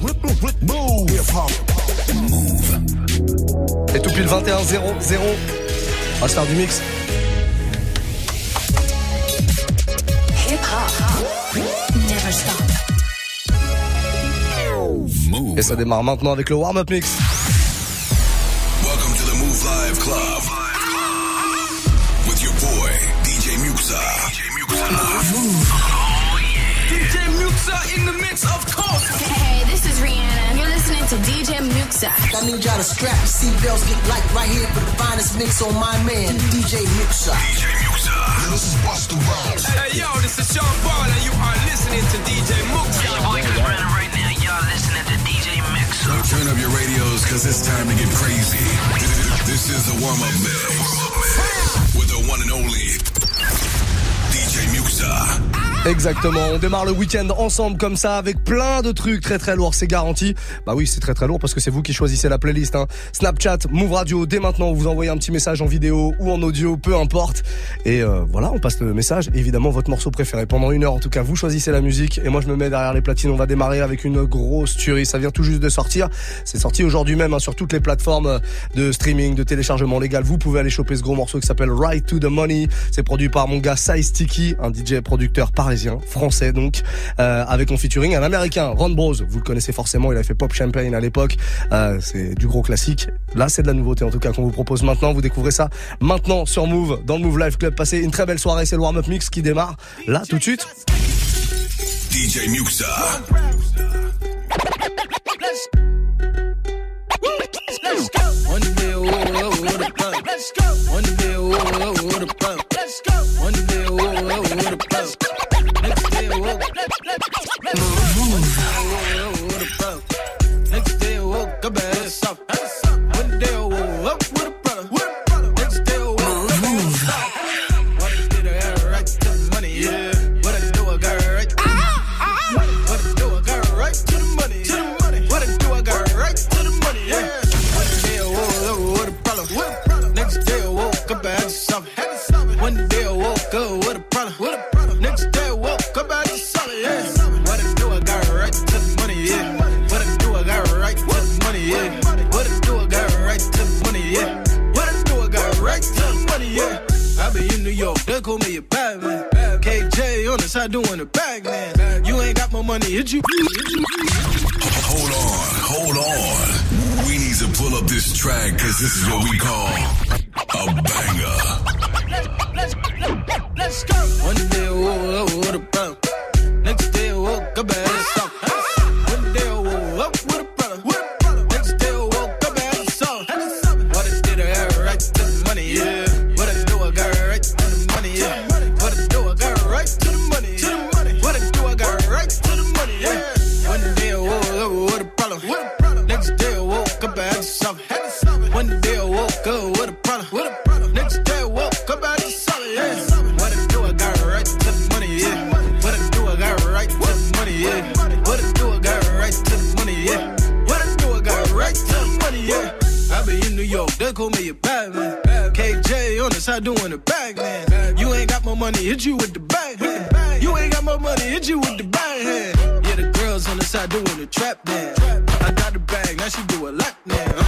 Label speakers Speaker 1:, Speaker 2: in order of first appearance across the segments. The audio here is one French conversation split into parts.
Speaker 1: Move.
Speaker 2: Et tout pile 21 0 0. On va se faire du mix.
Speaker 3: Hip hop never stop.
Speaker 1: Move.
Speaker 2: Et ça démarre maintenant avec le warm-up mix.
Speaker 1: Welcome to the Move Live Club. With your boy, DJ Muxa. DJ
Speaker 4: Muxa in the mix, of course.
Speaker 3: DJ Muxa.
Speaker 5: I need y'all to strap your seatbelts, get light right here for the finest mix on my man, DJ Muxa.
Speaker 1: DJ Muxa. This is Busta Rhymes.
Speaker 4: Hey, yo, this is Sean Paul, and you are listening to DJ Muxa.
Speaker 6: Your boy Chris Brandon right now. Y'all listening to DJ Mix.
Speaker 1: So turn up your radios because it's time to get crazy. This is the warm-up mix. With the one and only DJ Muxa.
Speaker 2: Exactement, on démarre le week-end ensemble comme ça avec plein de trucs très très lourds, c'est garanti. Bah oui, c'est très très lourd parce que c'est vous qui choisissez la playlist. Hein. Snapchat, Move Radio, dès maintenant, vous envoyez un petit message en vidéo ou en audio, peu importe. Et euh, voilà, on passe le message. Évidemment, votre morceau préféré pendant une heure. En tout cas, vous choisissez la musique et moi je me mets derrière les platines. On va démarrer avec une grosse tuerie. Ça vient tout juste de sortir. C'est sorti aujourd'hui même hein, sur toutes les plateformes de streaming, de téléchargement légal. Vous pouvez aller choper ce gros morceau qui s'appelle Right to the Money. C'est produit par mon gars Size Sticky, un DJ producteur parisien, français donc, euh, avec en featuring un américain, Ron Bros. Vous le connaissez forcément, il a fait Pop Champagne à l'époque. Euh, c'est du gros classique. Là, c'est de la nouveauté en tout cas qu'on vous propose maintenant. Vous découvrez ça maintenant sur Move, dans le Move Live Club. Passez une très belle soirée. C'est le warm-up mix qui démarre là tout de suite.
Speaker 1: DJ Muxa.
Speaker 4: One day, oh, oh, oh, what a pump. Let's go. One day, oh, oh, oh, what a pump. Let's go. One on the side doing the trap dance. I got the bag, now she do a lap now.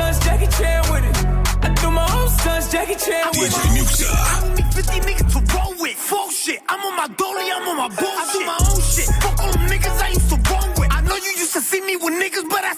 Speaker 7: son's Jackie Chan with it. I threw my own son's Jackie Chan with it.
Speaker 1: Musa.
Speaker 8: I 50 niggas to roll with. Full shit. I'm on my dolly, I'm on my bullshit. I do my own shit. Fuck all them niggas I used to roll with. I know you used to see me with niggas, but I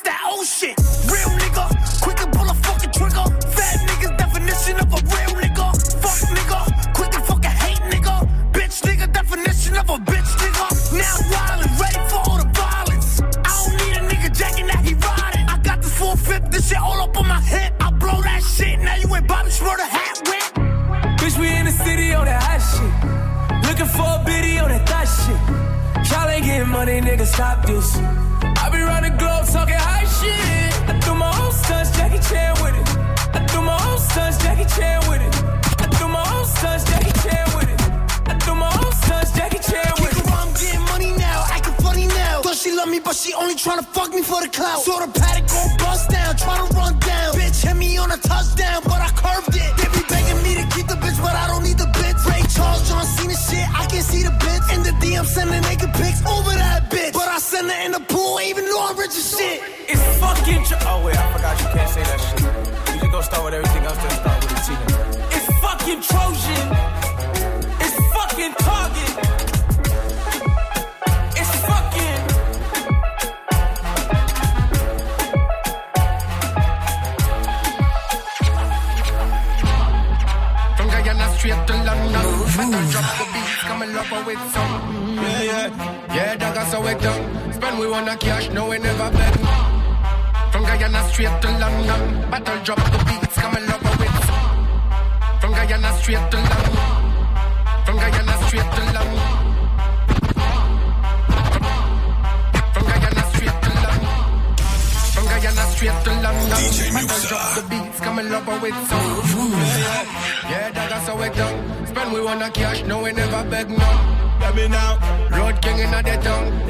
Speaker 8: Sort of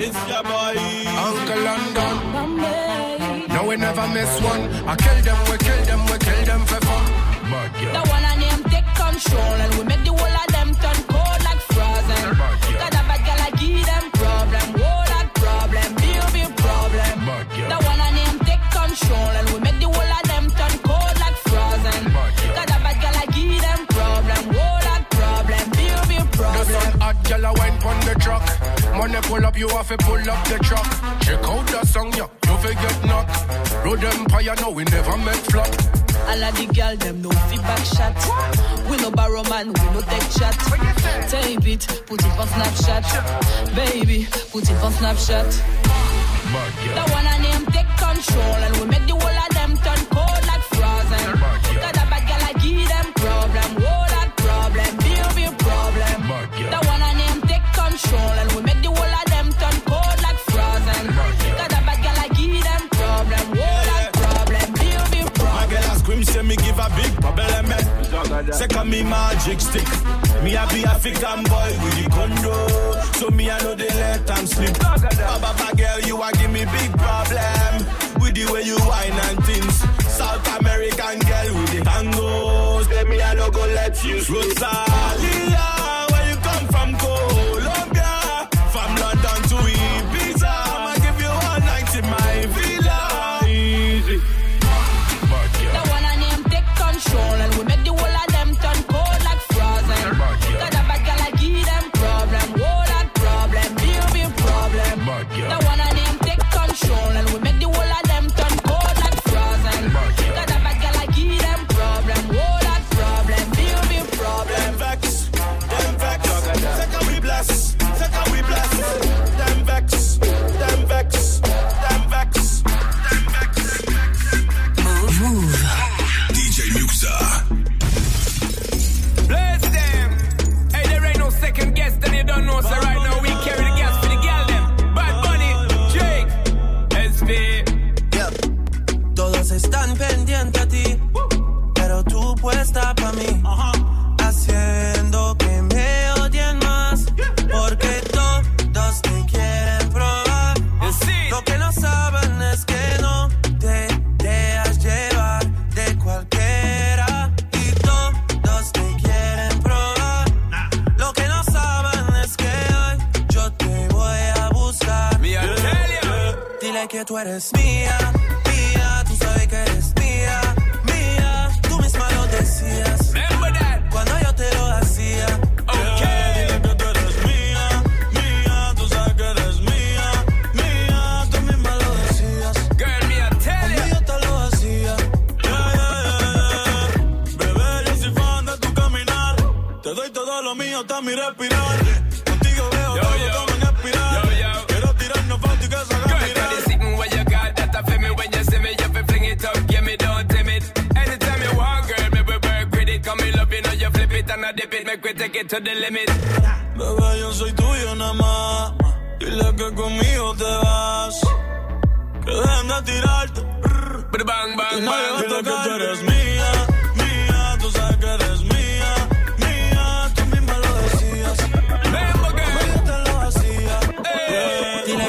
Speaker 7: It's
Speaker 9: your boy, Uncle London. Bombay. No, we never miss one. I kill them, we kill them, we kill them for fun. But yeah.
Speaker 10: The one I name take control and we make the whole
Speaker 9: when pull up, you have to pull up the truck. Check out the song, yeah, you fi get knocked. Road empire, no, we never met flop.
Speaker 10: All of the girl, them no feedback shot. We no borrow man, we no take chat. Tape it, put it on Snapchat. Baby, put it on Snapchat. The one I name take control, and we make the whole of them turn
Speaker 11: Second me magic stick. Me a be African boy with the condo. So me I know they let them slip. Baba girl, you a give me big problem. With the way you whine and things. South American girl with the tango. Say me I no go let you. Rosalia, where you come from, Colombia?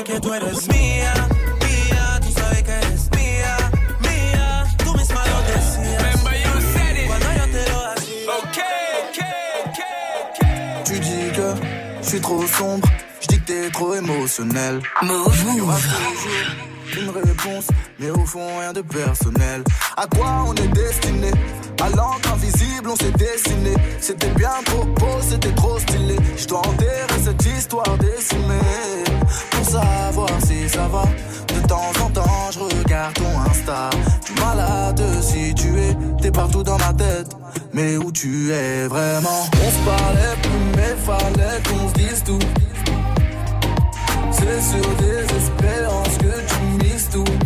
Speaker 11: Dile que tú eres mía, mía, tú sabes que eres mía, mía, tú misma lo decías
Speaker 6: Remember you said it.
Speaker 12: cuando yo te lo hacía.
Speaker 6: Okay, okay, okay, okay.
Speaker 12: Tu dis que je suis trop sombre, je dis que t'es trop émotionnel.
Speaker 13: Move.
Speaker 12: Une réponse, mais au fond rien de personnel. À quoi on est destiné? À l'encre invisible, on s'est dessiné. C'était bien trop beau, c'était trop stylé. Je dois enterrer cette histoire décimée pour savoir si ça va. De temps en temps, je regarde ton Insta. Tu malade si tu es, t'es partout dans ma tête. Mais où tu es vraiment? On se parlait plus, mais fallait qu'on se dise tout. C'est sur des espérances que tu mises tout.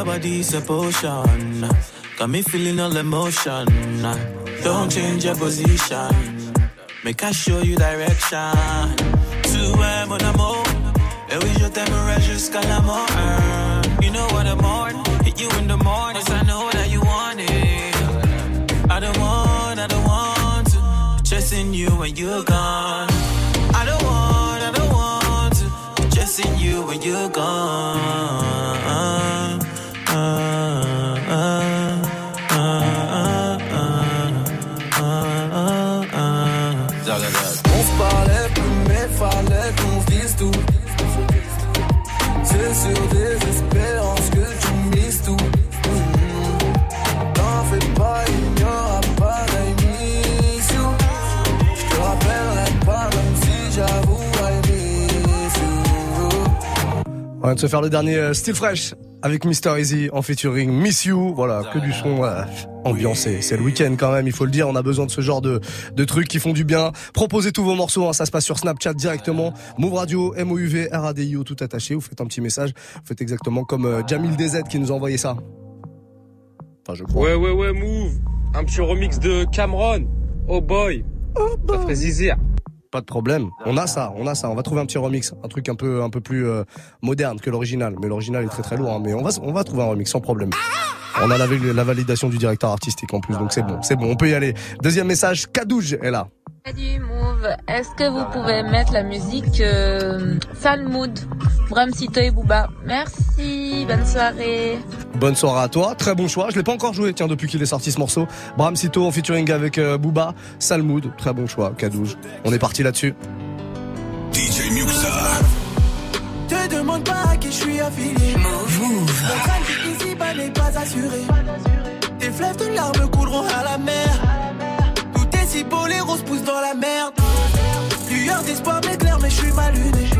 Speaker 11: Your body's a potion. Got me feeling all emotion. Don't change your position. Make I show you direction. Tu es mon amour. Et oui, je t'aimerai jusqu'à la mort. You know what I'm on. Hit you in the morning. Cause I know that you want it. I don't want, I don't want to. Chasing you when you're gone. I don't want, I don't want to. Chasing you when you're gone.
Speaker 2: De se faire le dernier euh, Still Fresh avec Mr. Easy en featuring Miss You. Voilà, que du son euh, ambiancé. C'est le week-end quand même, il faut le dire. On a besoin de ce genre de, de trucs qui font du bien. Proposez tous vos morceaux, hein, ça se passe sur Snapchat directement. Move Radio, M-O-U-V, R-A-D-I-O, tout attaché. Vous faites un petit message. Vous faites exactement comme euh, Jamil DZ qui nous a envoyé ça. Enfin, je crois.
Speaker 14: Ouais, ouais, ouais, move. Un petit remix de Cameron. Oh boy. Ça ferait zizir.
Speaker 2: Pas de problème. On a ça, on a ça. On va trouver un petit remix, un truc un peu, un peu plus euh, moderne que l'original. Mais l'original est très très lourd. hein. Mais on va, on va trouver un remix sans problème. On a la, la validation du directeur artistique en plus, donc c'est bon, c'est bon. On peut y aller. Deuxième message, Kadouj est là.
Speaker 15: Salut Move, est-ce que vous pouvez mettre la musique euh, Salmoud, Bram Sito et Booba? Merci, bonne soirée.
Speaker 2: Bonne soirée à toi, très bon choix. Je l'ai pas encore joué, tiens, depuis qu'il est sorti ce morceau. Bram Sito en featuring avec euh, Booba, Salmoud, très bon choix, Kadouj. On est parti là-dessus.
Speaker 1: DJ Muxa.
Speaker 10: Demande pas à qui je suis affilié. Mon crâne qui ici-bas n'est pas assuré. Tes fleuves de larmes couleront à la mer. Tout est si beau, les roses poussent dans la merde. Lueur d'espoir m'éclaire, mais je suis mal luné.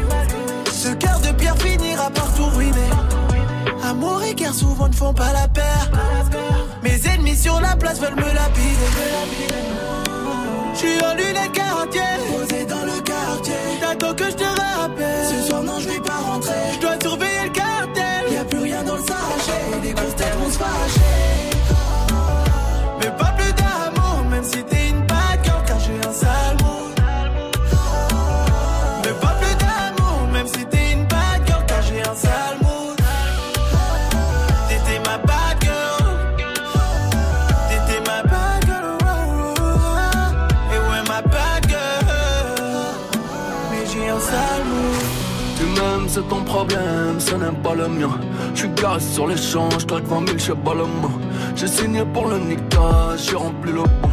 Speaker 10: Ce cœur de pierre finira par tout ruiner. Amour et guerre souvent ne font pas la paire. Mes ennemis sur la place veulent me lapider. Je suis en lunettes quartier, posé dans le quartier. T'attends que je te
Speaker 16: c'est ton problème, ce n'est pas le mien. Je suis garé sur je claque 20 000, j'ai pas. J'ai signé pour le niquage, j'ai rempli le bon.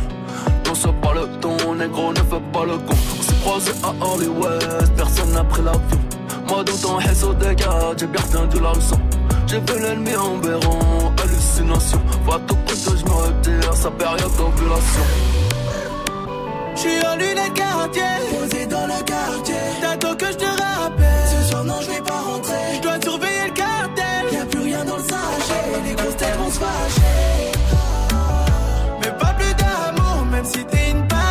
Speaker 16: Non, c'est pas le ton, négro, ne fais pas le con. On s'est croisé à Hollywood, personne n'a pris l'avion. Moi, dans ton réseau des gars, j'ai bien retenu la leçon. J'ai vu l'ennemi en béron, hallucination. Va tout près que je me retire, sa période d'ovulation.
Speaker 10: J'suis en lunettes quartier, posé dans le quartier. T'attends que je te rappelle. Non, je vais pas rentrer. Je dois surveiller le cartel. Y a plus rien dans le sachet. Les grosses têtes vont se fâcher. Mais pas plus d'amour, même si t'es une bad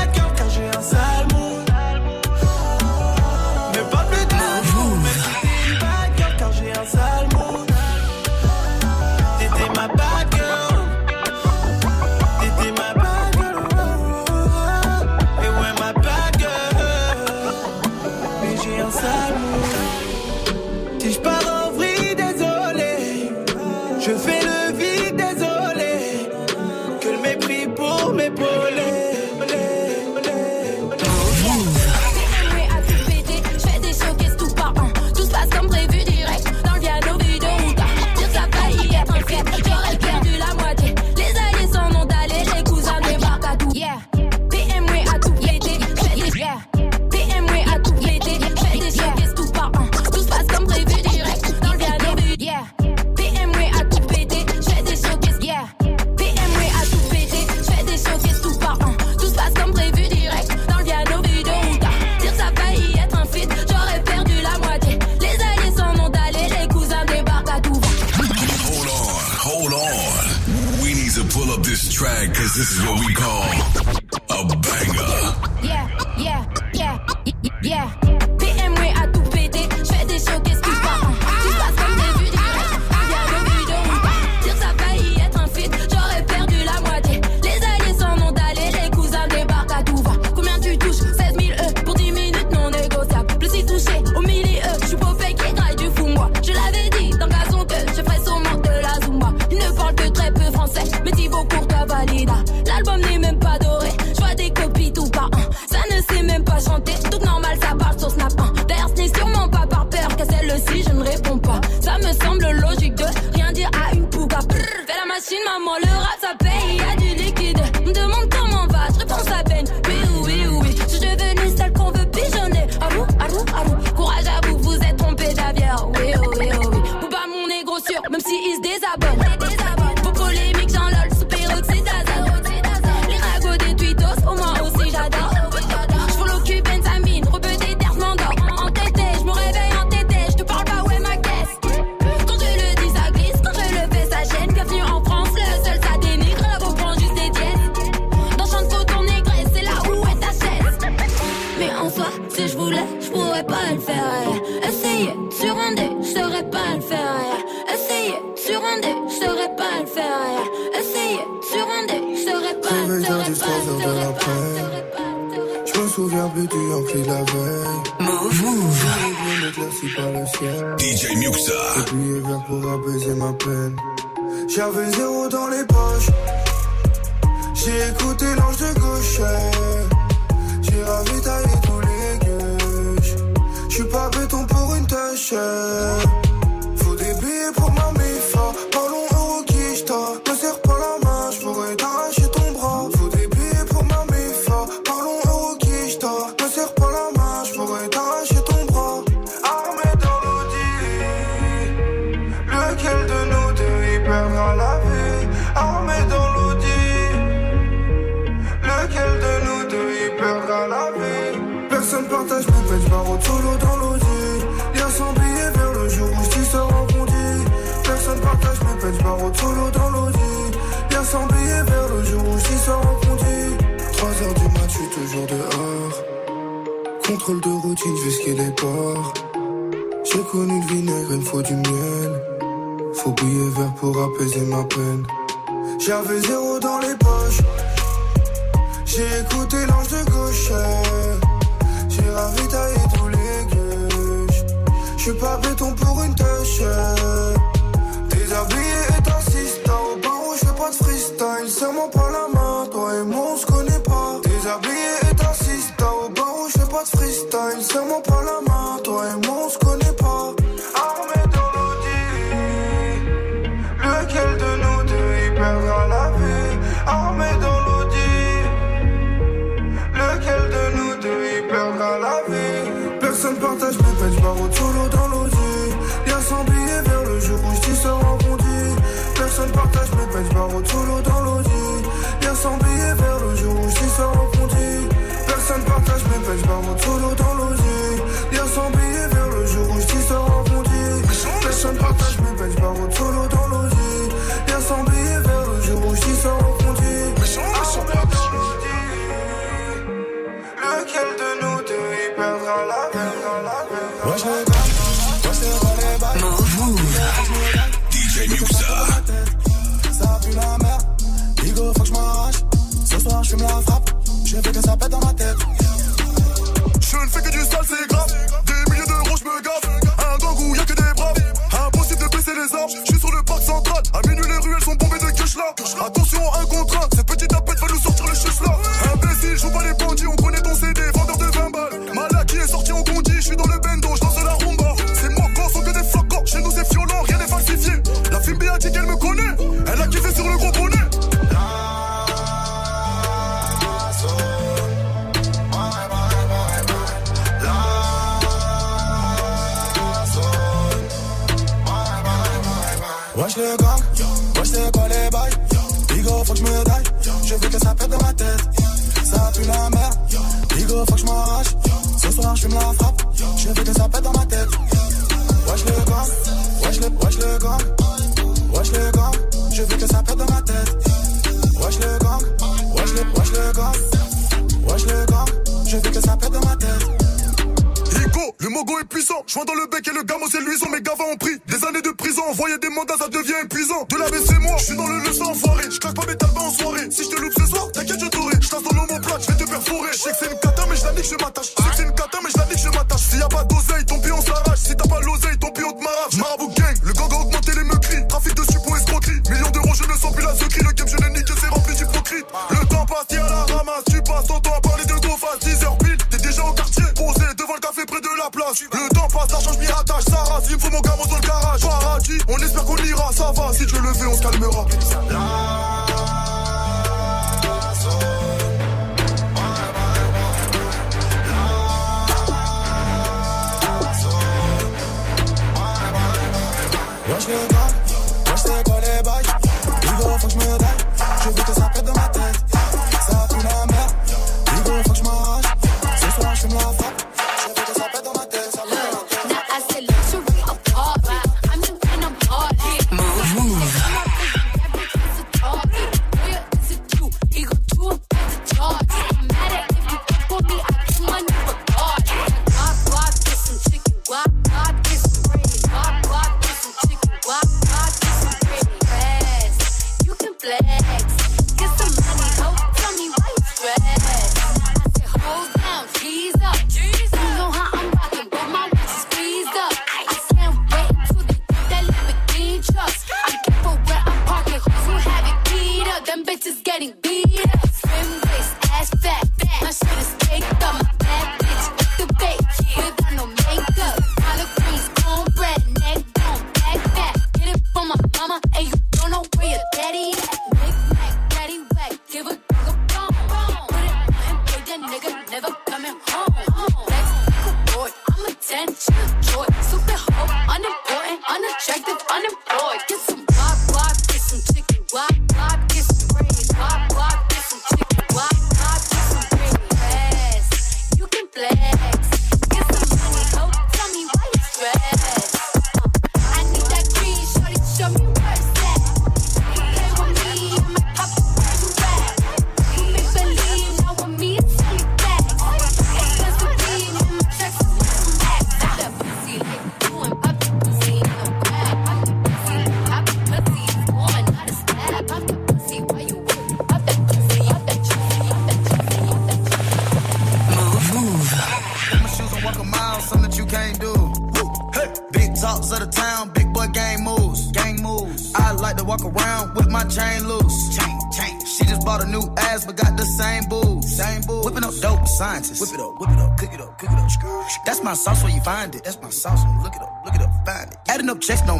Speaker 10: Si je voulais, je
Speaker 17: pourrais pas le faire. Essayer sur un dé, je saurais pas le faire. Essayer sur un dé, je saurais pas le faire. Essayer sur un je saurais pas
Speaker 18: le faire. Je me souviens plus du Yankee la veille.
Speaker 1: Move,
Speaker 18: move. Par le ciel.
Speaker 1: DJ Muxa.
Speaker 18: Et puis vert pour apaiser ma peine. J'avais zéro dans les poches. J'ai écouté l'ange de gauche. J'ai ravitaillé tous les J'suis pas béton pour une tâche. Faut des billets pour ma De routine, les ports. J'ai connu le vinaigre, il me faut du miel. Faut billet vert pour apaiser ma peine. J'avais zéro dans les poches. J'ai écouté l'ange de gauche. J'ai ravitaillé tous les gueuches. J'suis pas béton pour une tâche. Déshabillé et t'assistes. Au barreau, j'fais pas de freestyle. Serre-moi pas la main, toi et moi pas la
Speaker 19: mogo est puissant. Joint dans le bec et le gamo c'est luisant. Mes gavas ont pris des années de prison. Envoyer des mandats, ça devient épuisant. De la c'est moi. Je suis dans le leçon enfoiré. Je claque pas mes talbans en soirée. Si je te loupe ce soir, t'inquiète, je t'aurai. Je dans l'homme plat, je vais te perforer. Je sais que c'est une cata, mais je la nique, je m'attache. Je sais que c'est une cata, mais je la nique, je m'attache. S'il y a pas d'oseille, ton pion s'arrache. Si t'as pas l'oseille, ton pion te m'arrache. Marabout gang, le gang a augmenté les meurtris. Trafic de suppos escroquerie. Millions d'euros, je ne sens plus la secrie. Le game, je l'ai niqué, c'est rempli d'hypocrite. Le temps passe, à la ramasse. Le temps passe, l'argent, je m'y attache. Ça rase, il faut mon gamin dans le garage. Paradis, on espère qu'on ira, ça va. Si Dieu le fait, on se calmera.
Speaker 18: don't know
Speaker 20: where your daddy at. Big Mac, daddy give a nigga. Put it on and that nigga, never coming home. Next boy, I'm a 10, unimportant, unattractive, unimportant.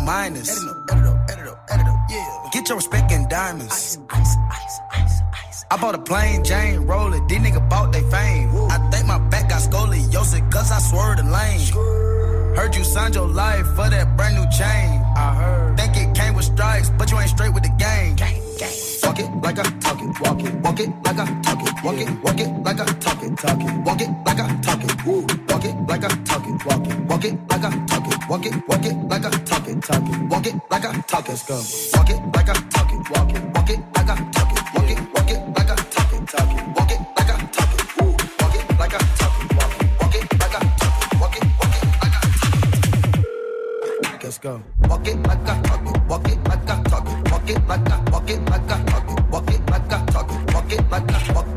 Speaker 20: Minus. Adding up, add it up, add it up, add it up. Yeah. Get your respect in diamonds. Ice, ice, ice, ice, ice. I bought a plain Jane roller. These niggas bought they fame. I think my back got scoliosis, cause I swerved the lane. Heard you signed your life for that brand new chain. Go. Walk it like I talk walk it like I talk walk it like I, walk it like I talk walk it like talk walk it like I, walk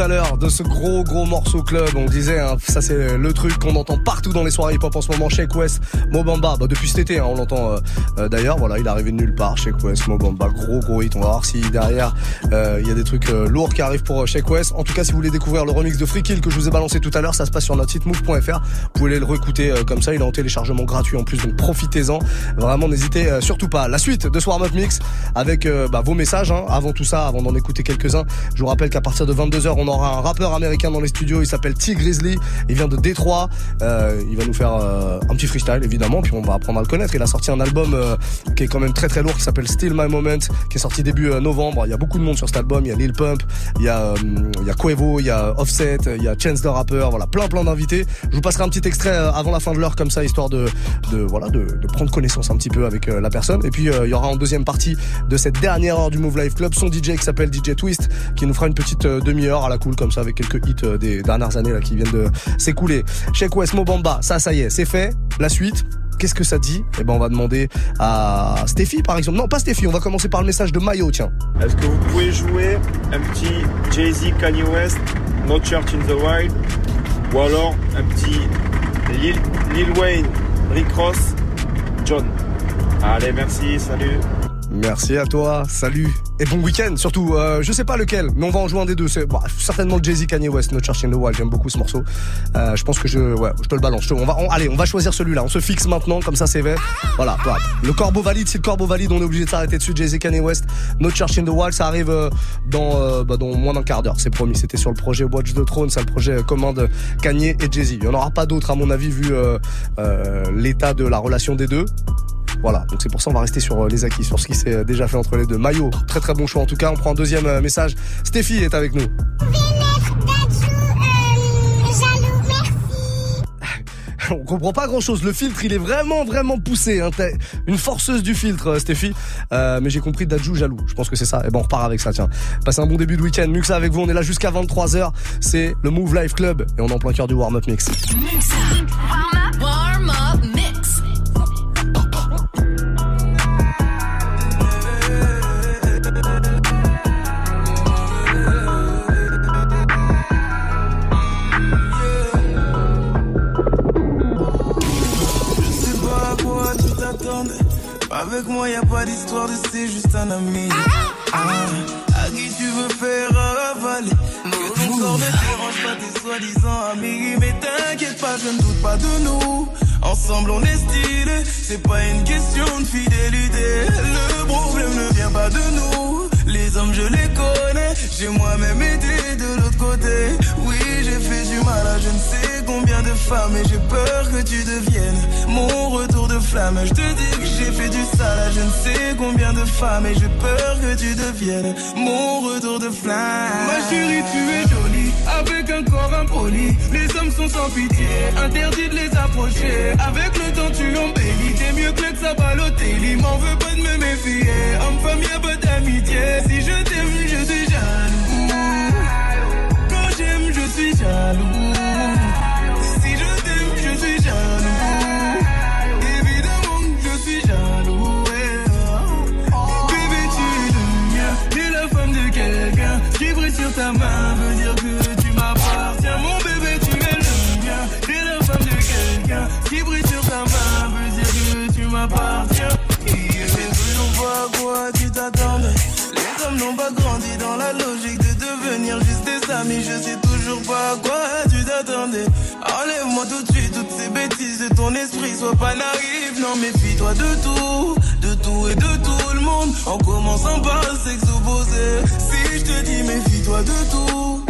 Speaker 2: tout à l'heure de ce gros gros morceau club. On disait, hein, ça c'est le truc qu'on entend partout dans les soirées hip-hop en ce moment. Shake West, Mobamba, bah, depuis cet été, hein, on l'entend euh, euh, d'ailleurs. Voilà, il est arrivé de nulle part. Shake West, Mobamba, gros gros hit. On va voir si derrière euh, il y a des trucs lourds qui arrivent pour Shake West. En tout cas, si vous voulez découvrir le remix de Free que je vous ai balancé tout à l'heure, ça se passe sur notre site move.fr. Vous pouvez aller le réécouter euh, comme ça. Il est en téléchargement gratuit en plus, donc profitez-en. Vraiment, n'hésitez surtout pas. La suite de Swarm Up Mix avec bah, vos messages. hein. Avant tout ça, avant d'en écouter quelques-uns, je vous rappelle qu'à partir de 22h, on aura un rappeur américain dans les studios. Il s'appelle T Grizzly. Il vient de Détroit. Euh, il va nous faire euh, un petit freestyle, évidemment, puis on va apprendre à le connaître. Il a sorti un album euh, qui est quand même très très lourd, qui s'appelle Still My Moment, qui est sorti début euh, novembre. Il y a beaucoup de monde sur cet album. Il y a Lil Pump, il y a, euh, il y a Quavo, il y a Offset, il y a Chance the Rapper. Voilà, plein plein d'invités. Je vous passerai un petit extrait euh, avant la fin de l'heure comme ça, histoire de, de voilà de, de prendre connaissance un petit peu avec la personne. Et puis il y aura en deuxième partie de cette dernière heure du Move Life Club son DJ qui s'appelle DJ Twist, qui nous fera une petite demi-heure à la cool comme ça avec quelques hits euh, des dernières années là qui viennent de s'écouler. Shake West Mobamba, ça ça y est, c'est fait. La suite. Qu'est-ce que ça dit? Eh ben, on va demander à Stéphie, par exemple. Non, pas Stéphie. On va commencer par le message de Mayo, tiens.
Speaker 14: Est-ce que vous pouvez jouer un petit Jay-Z Kanye West, No Church in the Wild, ou alors un petit Lil, Lil Wayne, Rick Ross, John? Allez, merci, salut.
Speaker 2: Merci à toi, salut et bon week-end. Surtout, euh, je sais pas lequel, mais on va en jouer un des deux. Bah, certainement Jay-Z Kanye West, No Church in the Wild. J'aime beaucoup ce morceau. Euh, je pense que je, ouais, je te le balance. On va, on- allez, on va choisir celui-là. On se fixe maintenant, comme ça c'est fait. Voilà. voilà. Le corbeau valide, si le corbeau valide, on est obligé de s'arrêter dessus. Jay-Z Kanye West, No Church in the Wild, ça arrive euh, dans, euh, bah, dans moins d'un quart d'heure. C'est promis. C'était sur le projet Watch the Throne, c'est le projet euh, commun de Kanye et Jay-Z. Il y en aura pas d'autres à mon avis vu l'état de la relation des deux. Voilà, donc c'est pour ça on va rester sur euh, les acquis, sur ce qui s'est euh, déjà fait entre les deux. Maillot, très très bon choix en tout cas. On prend un deuxième euh, message. Stéphie est avec nous. On comprend pas grand chose. Le filtre, il est vraiment, vraiment poussé. Hein. T'es une forceuse du filtre, Stéphie. Euh, mais j'ai compris Dadju jaloux. Je pense que c'est ça. Et ben, on repart avec ça, tiens. Passez un bon début de week-end. Muxa avec vous. On est là jusqu'à 23h. C'est le Move Life Club. Et on est en plein cœur du warm-up mix.
Speaker 21: Warm
Speaker 22: moi, y a pas d'histoire de c'est juste un ami. Ah, à qui tu veux faire avaler? Que ton corps ne dérange pas tes soi-disant amis. Mais t'inquiète pas, je ne doute pas de nous. Ensemble, on est stylé. C'est pas une question de fidélité. Le problème ne vient pas de nous. Les hommes, je les connais. J'ai moi-même été de femmes. Et j'ai peur que tu deviennes mon retour de flamme. Je te dis que j'ai fait du sale à je ne sais combien de femmes. Et j'ai peur que tu deviennes mon retour de flamme. Ma chérie, tu es jolie. Avec un corps impoli. Les hommes sont sans pitié. Interdit de les approcher. Avec le temps, tu embellis. T'es mieux que ça Balotelli. M'en veux pas de me méfier. Homme-femme, y'a pas d'amitié. Si je t'aime, je suis jaloux. Quand j'aime, je suis jaloux. Ta main veut dire que tu m'appartiens. Mon bébé, tu es le mien. T'es la femme de quelqu'un. Qui brille sur ta main veut dire que tu m'appartiens. Et je sais toujours pas à quoi tu t'attendais. Les hommes n'ont pas grandi dans la logique devenir juste des amis. Je sais toujours pas à quoi tu t'attendais. Enlève-moi tout de suite toutes ces bêtises de ton esprit. Sois pas naïf, non, méfie-toi de tout. De tout et de tout le monde. En commençant par s'exopposer. Si je te dis méfie-toi de tout.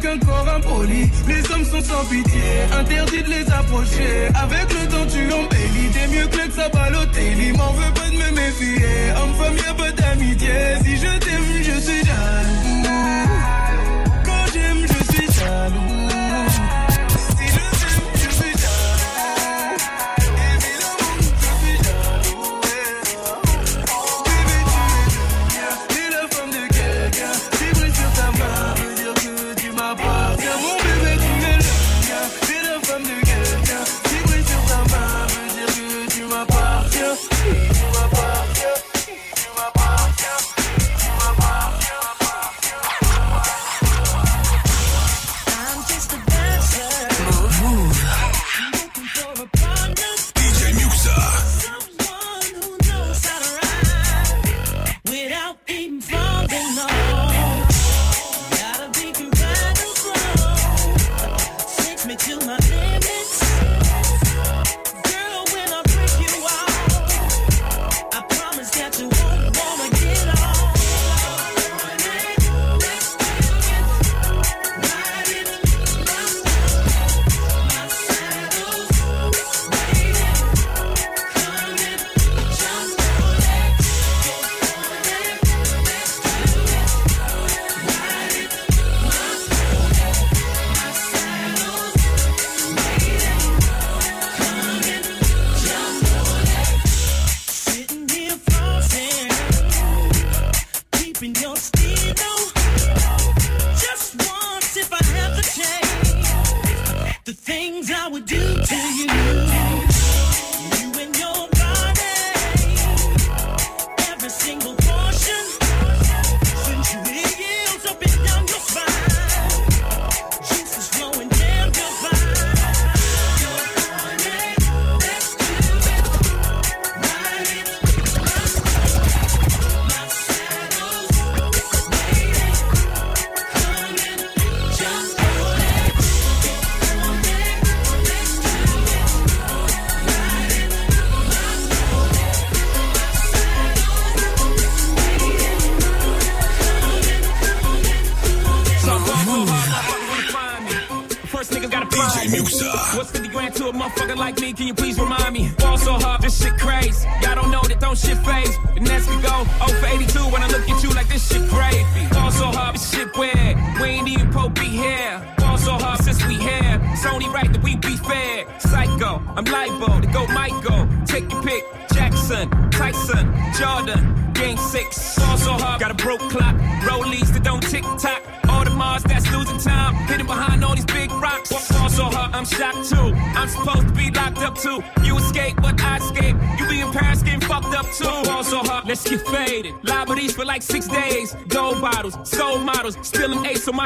Speaker 22: avec un corps impoli. Les hommes sont sans pitié, interdit de les approcher. Avec le temps, tu embellis. T'es mieux que ça Balotelli. M'en veux pas de me méfier. Homme-femme, y'a pas d'amitié. Si je t'aime, je suis jaloux.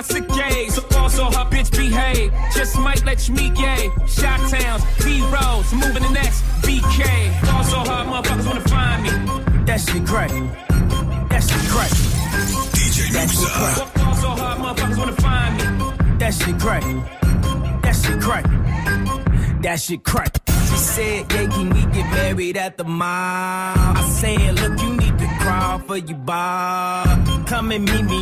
Speaker 11: Spilling ace on my sick days. So fall so hard, bitch, behave. Just might let you meet gay. Shot towns, B rolls, moving the next BK. Fall so hard, motherfuckers wanna find me. That shit crack. That shit crack.
Speaker 1: DJ Muxa.
Speaker 11: Fall so hard, motherfuckers wanna find me. That shit crack. That shit crack. That shit crack. She said, yeah, can we get married at the mall? I said, look, you need to crawl for your bar. Come and meet me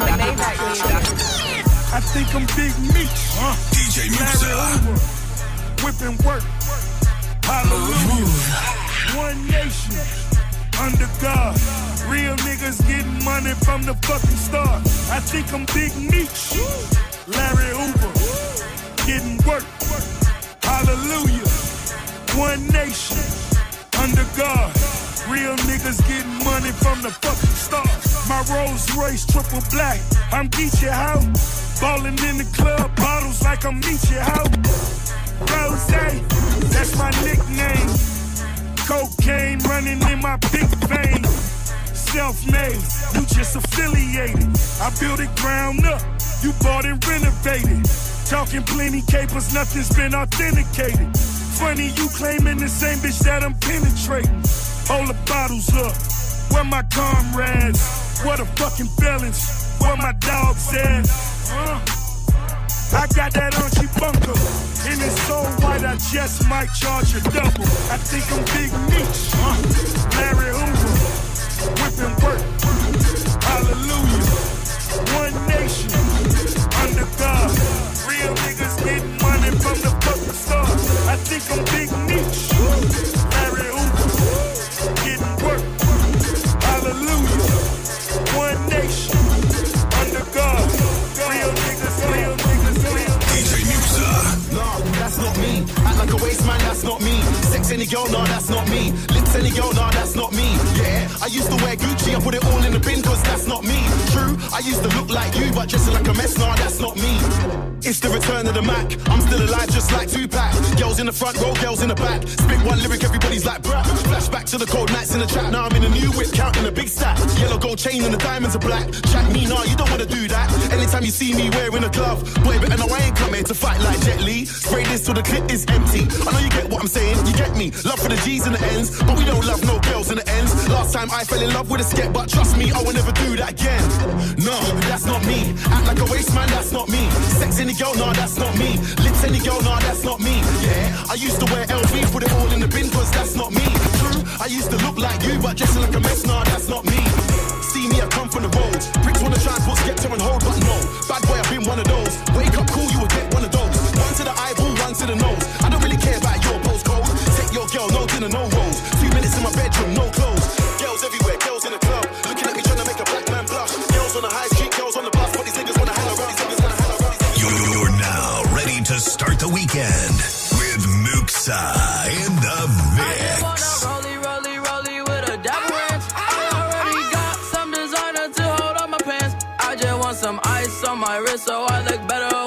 Speaker 23: I think I'm Big Meat. Huh?
Speaker 1: DJ
Speaker 23: Hoover. Whipping work. Hallelujah. One nation. Under God. Real niggas getting money from the fucking start. I think I'm Big Meech. Larry Hoover. Getting work. Hallelujah. One nation. Under God. Real niggas getting money from the fucking start. My Rolls Royce triple black. I'm Geechee How. Ballin' in the club, bottles like I'm Meechee How. Rose, that's my nickname. Cocaine running in my big vein. Self-made, you just affiliated. I built it ground up, you bought and renovated. Talking plenty capers, nothing's been authenticated. Funny you claiming the same bitch that I'm penetrating. Hold the bottles up, where my comrades? What the fucking felons? Where my dogs at? I got that Archie bunker. And it's so white, I just might charge a double. I think I'm Big Meech. Larry Hoover. Whipping work. Hallelujah. One nation. Under God. Real niggas getting money from the fucking start. I think I'm Big Meech.
Speaker 24: Any girl, nah, that's not me. Lips any girl, nah, that's not me. I used to wear Gucci, I put it all in the bin, cause that's not me. True, I used to look like you, but dressing like a mess, nah, that's not me. It's the return of the Mac. I'm still alive, just like Tupac. Girls in the front row, girls in the back. Spit one lyric, everybody's like, bruh. Flashback to the cold nights in the trap. Now I'm in a new whip, counting a big stack. Yellow gold chain and the diamonds are black. Chat me, nah, you don't wanna do that. Anytime you see me wearing a glove, boy, better know I ain't come here to fight like Jet Li. Spray this till the clip is empty. I know you get what I'm saying, you get me. Love for the G's and the N's, but we don't love no girls in the ends. Last time I fell in love with a sket, but trust me, I will never do that again. No, that's not me. Act like a waste man, that's not me. Sex any girl, nah, that's not me. Lips any girl, nah, that's not me. Yeah, I used to wear LV, put it all in the bin, cause that's not me. I used to look like you, but dressing like a mess, nah, that's not me. See me, I come from the road. Bricks wanna and put skepta and hold, but no. Bad boy, I've been one of those. Wake up cool, you will get one of those. One to the eyeball, one to the nose. I don't really care about your postcode. Take your girl, no dinner, no rolls. Two minutes in my bedroom, no clothes.
Speaker 17: Pants. I just want some ice on my wrist so I look better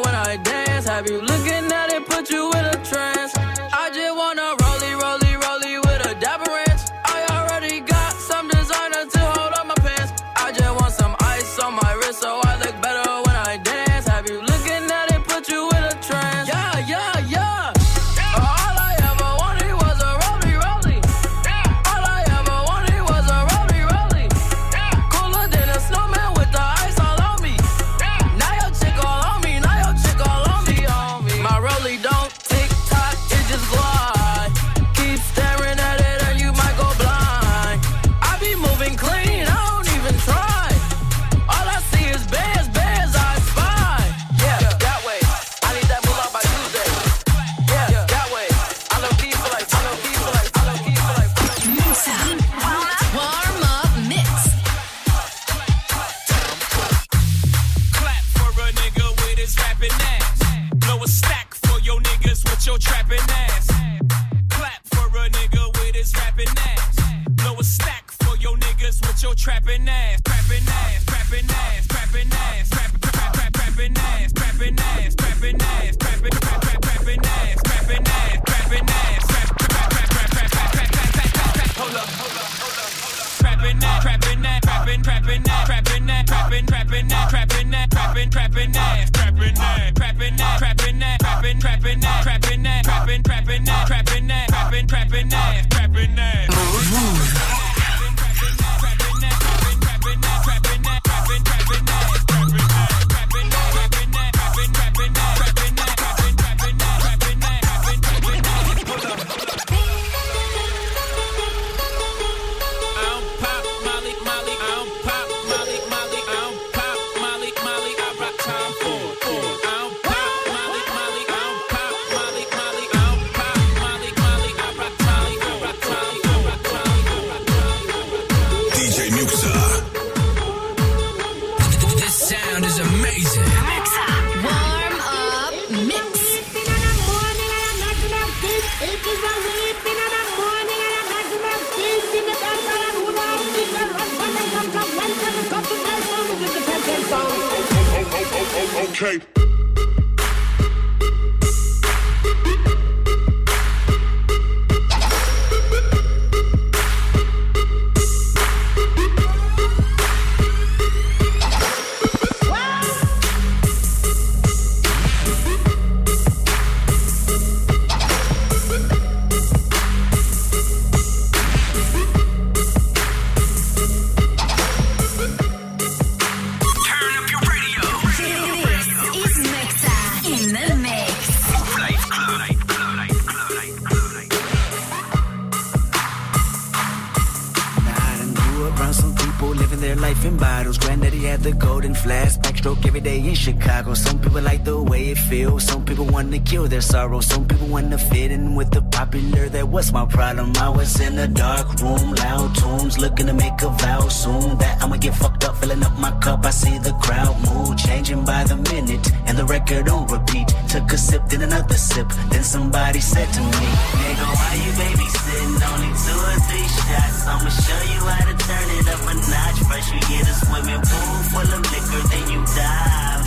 Speaker 25: Some people like the way it feels. Some people want to kill their sorrow. Some people want to fit in with the popular. That was my problem. I was in a dark room, loud tunes, looking to make a vow soon. That I'ma get fucked up, filling up my cup. I see the crowd mood changing by the minute, and the record on repeat. Took a sip, then another sip. Then somebody said to me, Nigga, why you babysitting? Only two or three shots. I'ma show you how to turn it up a notch. First you get a swimming pool full of liquor, then you dive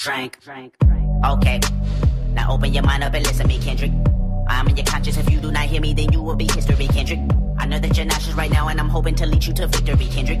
Speaker 25: Frank, Frank, Frank. Okay, now open your mind up and listen to me, Kendrick. I'm in your conscience. If you do not hear me, then you will be history, Kendrick. I know that you're nauseous right now, and I'm hoping to lead you to victory, Kendrick.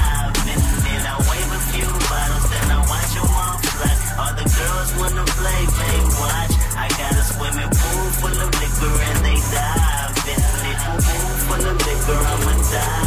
Speaker 25: wanna play, they watch. I got a swimming pool full of liquor and they dive in it. Pool full of liquor, I'ma dive.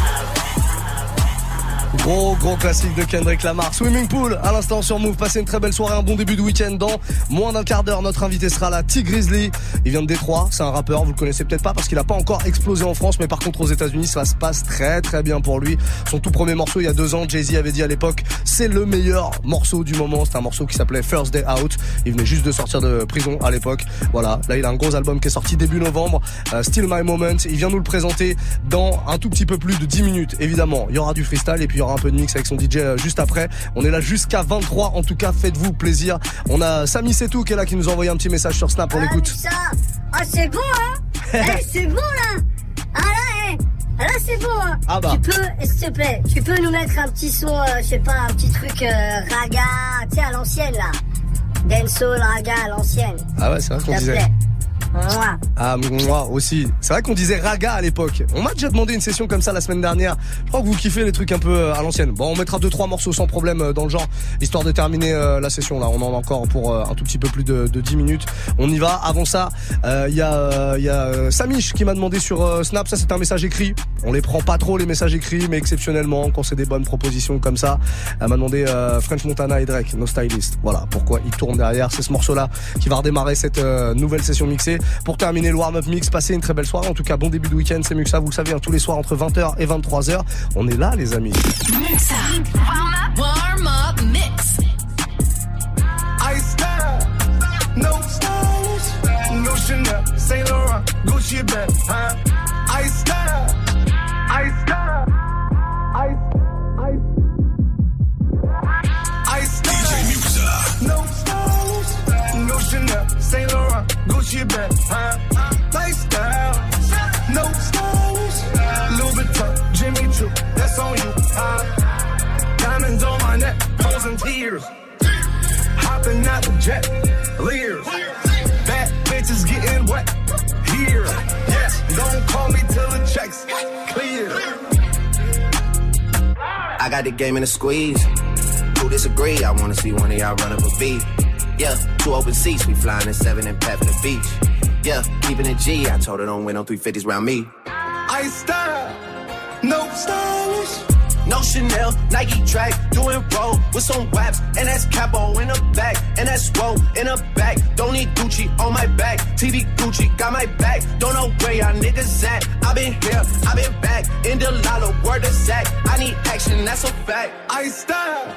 Speaker 2: Gros gros classique de Kendrick Lamar. Swimming Pool à l'instant sur Move. Passez une très belle soirée, un bon début de week-end. Dans moins d'un quart d'heure, notre invité sera là, T Grizzly. Il vient de Détroit, c'est un rappeur. Vous le connaissez peut-être pas parce qu'il a pas encore explosé en France, mais par contre aux États-Unis, ça se passe très très bien pour lui. Son tout premier morceau il y a deux ans, Jay-Z avait dit à l'époque, c'est le meilleur morceau du moment. C'est un morceau qui s'appelait First Day Out. Il venait juste de sortir de prison à l'époque. Voilà, là il a un gros album qui est sorti début novembre, euh, Still My Moment. Il vient nous le présenter dans un tout petit peu plus de 10 minutes. Évidemment, il y aura du freestyle et puis un peu de mix avec son DJ euh, juste après. On est là jusqu'à 23. En tout cas, faites-vous plaisir. On a Samy Setou qui est là qui nous a envoyé un petit message sur Snap. On l'écoute.
Speaker 26: Ça, ah c'est bon hein Eh, C'est bon là Ah là, eh Ah là c'est bon hein
Speaker 2: Ah bah.
Speaker 26: Tu peux, s'il te plaît, tu peux nous mettre un petit son, euh, je sais pas, un petit truc euh, raga, tu sais à l'ancienne là Dancehall, raga à l'ancienne
Speaker 2: Ah ouais, c'est vrai qu'on disait.
Speaker 26: plaît
Speaker 2: Ah, moi aussi. C'est vrai qu'on disait raga à l'époque. On m'a déjà demandé une session comme ça la semaine dernière. Je crois que vous kiffez les trucs un peu euh, à l'ancienne. Bon, on mettra deux trois morceaux sans problème euh, dans le genre, histoire de terminer euh, la session là. On en a encore pour un tout petit peu plus de, de 10 minutes. On y va. Avant ça, il y a, y a Samish qui m'a demandé sur Snap. Ça, c'est un message écrit. On les prend pas trop les messages écrits, mais exceptionnellement quand c'est des bonnes propositions comme ça. Elle m'a demandé French Montana et Drake, No Stylist. Voilà pourquoi il tourne derrière. C'est ce morceau-là qui va redémarrer cette nouvelle session mixée. Pour terminer le warm-up mix, passez une très belle soirée. En tout cas, bon début de week-end. C'est Muxa, vous le savez, hein, tous les soirs entre 20h et 23h. On est là, les amis.
Speaker 21: Muxa. Warm up. Warm up mix.
Speaker 10: Ice style, no stylish, no Chanel, Saint Laurent, Gucci bag, huh? Ice style, ice style, Gucci bag, huh? Lifestyle, no stylish, Louis Vuitton, Jimmy Choo, that's on you, huh? Diamonds on my neck, frozen tears. Hopping out the jet, leers. Bad bitches getting wet here. Yeah, don't call me till the checks clear.
Speaker 27: I got the game in a squeeze. Who disagree? I wanna see one of y'all run up a beat. Yeah, two open seats, we flying in seven and pep the beach. Yeah, keeping it G. I told her don't win no 350s round me.
Speaker 10: I style, no stylish.
Speaker 27: No Chanel, Nike track, doing roll with some waps, and that's capo in the back, and that's roll in the back. Don't need Gucci on my back, TV Gucci got my back. Don't know where y'all niggas at. I been here, I been back, in the lala, word of Zach. I need action, that's a fact.
Speaker 10: I style,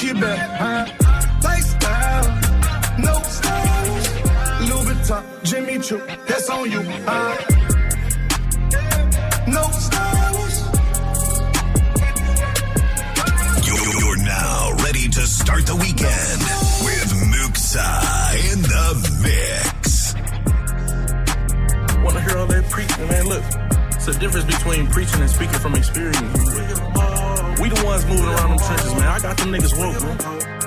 Speaker 10: Gucci bag, huh? Lifestyle, no stylish, Louis Vuitton, Jimmy Choo, that's on you, huh? No stylish.
Speaker 1: You're, you're now ready to start the weekend with Muxa in the mix.
Speaker 28: Want to hear all that preaching, man? Look, it's a difference between preaching and speaking from experience. We the ones moving around them trenches, man. I got them niggas woke, man.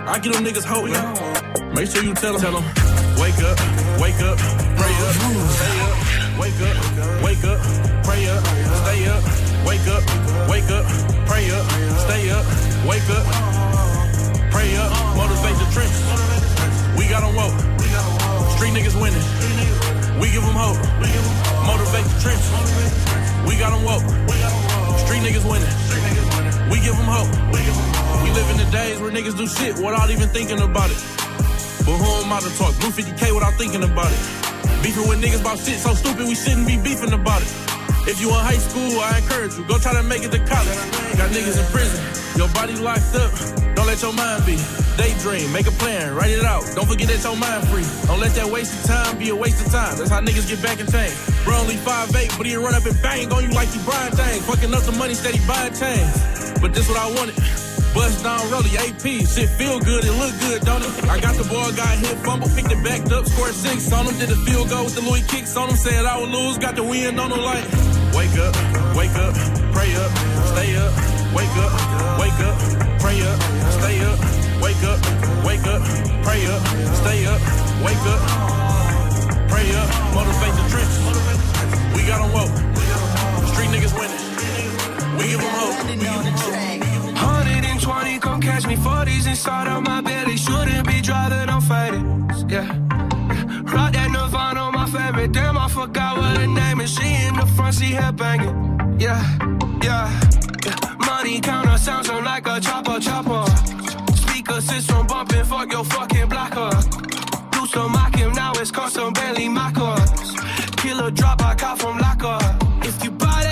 Speaker 28: I get them niggas hope, man. Make sure you tell them, tell them, wake up, wake up, pray up, stay up, wake up, wake up, pray up, stay up, wake up, wake up, pray up, stay up, wake up, pray up, motivate the trenches. We got them woke. Street niggas winning. We give them hope. Motivate the trenches. We got them woke. Street niggas winning. We give them hope. We live in the days where niggas do shit without even thinking about it. But who am I to talk? Blue 50K without thinking about it. Beefing with niggas about shit so stupid we shouldn't be beefing about it. If you in high school, I encourage you, go try to make it to college. Got niggas in prison, your body locked up. Don't let your mind be. Daydream, make a plan, write it out. Don't forget that your mind free. Don't let that waste of time be a waste of time. That's how niggas get back in change. Bro only 5'8, but he run up and bang on you like he Brian things. Fucking up the money, steady buying chains. But this what I wanted. Bust down rolly, AP, shit feel good, it look good, don't it? I got the ball, got hit, fumble, picked it back up, scored six on him, did the field goal with the Louis kicks on him, said I would lose, got the win on him like, wake up, wake up, pray up, stay up, wake up, wake up, pray up, stay up, wake up, wake up, pray up, stay up, wake up, pray up, motivate the trenches. We got them woke. Street niggas winning. We. We give them hope.
Speaker 22: 120, come catch me 40s inside of my belly. Shouldn't be driving on faded. Yeah. Rock that Nirvana, my favorite. Damn, I forgot what her name is. She in the front seat, head banging. Yeah, yeah. Money counter sounds on like a chopper, chopper. Speaker system bumping, fuck your fucking blocker. Do some mock him, now it's custom Bentley Mockers. Killer drop, I got from locker. If you buy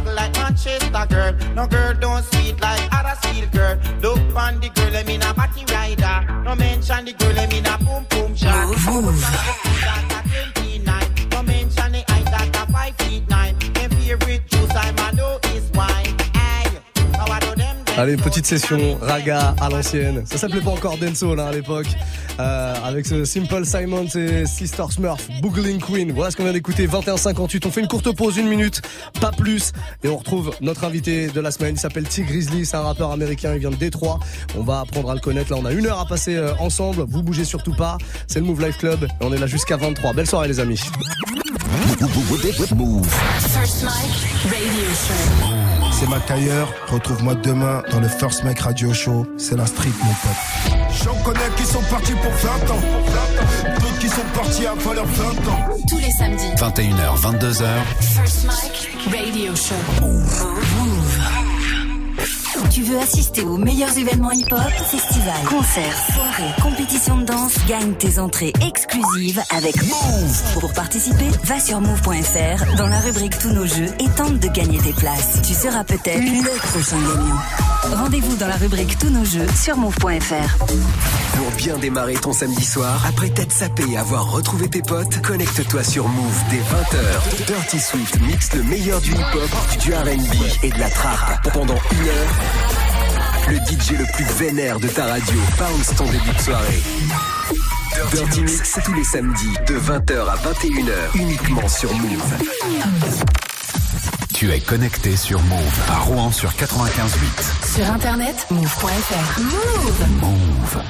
Speaker 22: like
Speaker 29: Manchester girl. No girl don't sweet like other sweet girl. Look on the girl, I mean a body rider. No mention the girl, I mean a boom boom shot. Move, move. No mention the height that a five feet nine. My favorite juice, I'm a no
Speaker 2: Allez, petite session raga à l'ancienne. Ça s'appelait pas encore Denso là à l'époque. Euh, avec ce Simple Simon et Sister Smurf, Boogling Queen. Voilà ce qu'on vient d'écouter, 21-58. On fait une courte pause, une minute, pas plus. Et on retrouve notre invité de la semaine. Il s'appelle T Grizzly, c'est un rappeur américain, il vient de Détroit. On va apprendre à le connaître. Là, on a une heure à passer euh, ensemble. Vous bougez surtout pas. C'est le Move Life Club. Et on est là jusqu'à 23. Belle soirée les amis.
Speaker 21: First Mike Radio Show.
Speaker 30: C'est Macailleur, retrouve-moi demain dans le First Mike Radio Show. C'est la street, mon pote. J'en connais qui sont partis pour 20 ans. D'autres qui sont partis avant leurs 20 ans.
Speaker 21: Tous les samedis.
Speaker 31: 21h, 22h.
Speaker 21: First Mike Radio Show. Move. Tu veux assister aux meilleurs événements hip-hop, festivals, concerts, soirées, compétitions de danse, gagne tes entrées exclusives avec Move. Pour participer, va sur move.fr dans la rubrique Tous nos jeux et tente de gagner tes places. Tu seras peut-être le prochain gagnant. Rendez-vous dans la rubrique Tous nos jeux sur move.fr.
Speaker 32: Pour bien démarrer ton samedi soir, après t'être sapé et avoir retrouvé tes potes, connecte-toi sur Move dès 20h. Dirty Swift mixe le meilleur du hip-hop, du R&B et de la trap. Pendant une heure, le DJ le plus vénère de ta radio bounce ton début de soirée. Dirty Mix, c'est tous les samedis de 20h à 21h, uniquement sur Move.
Speaker 31: Tu es connecté sur Move à Rouen sur 95.8.
Speaker 21: Sur internet, move.fr. Move.
Speaker 31: Move.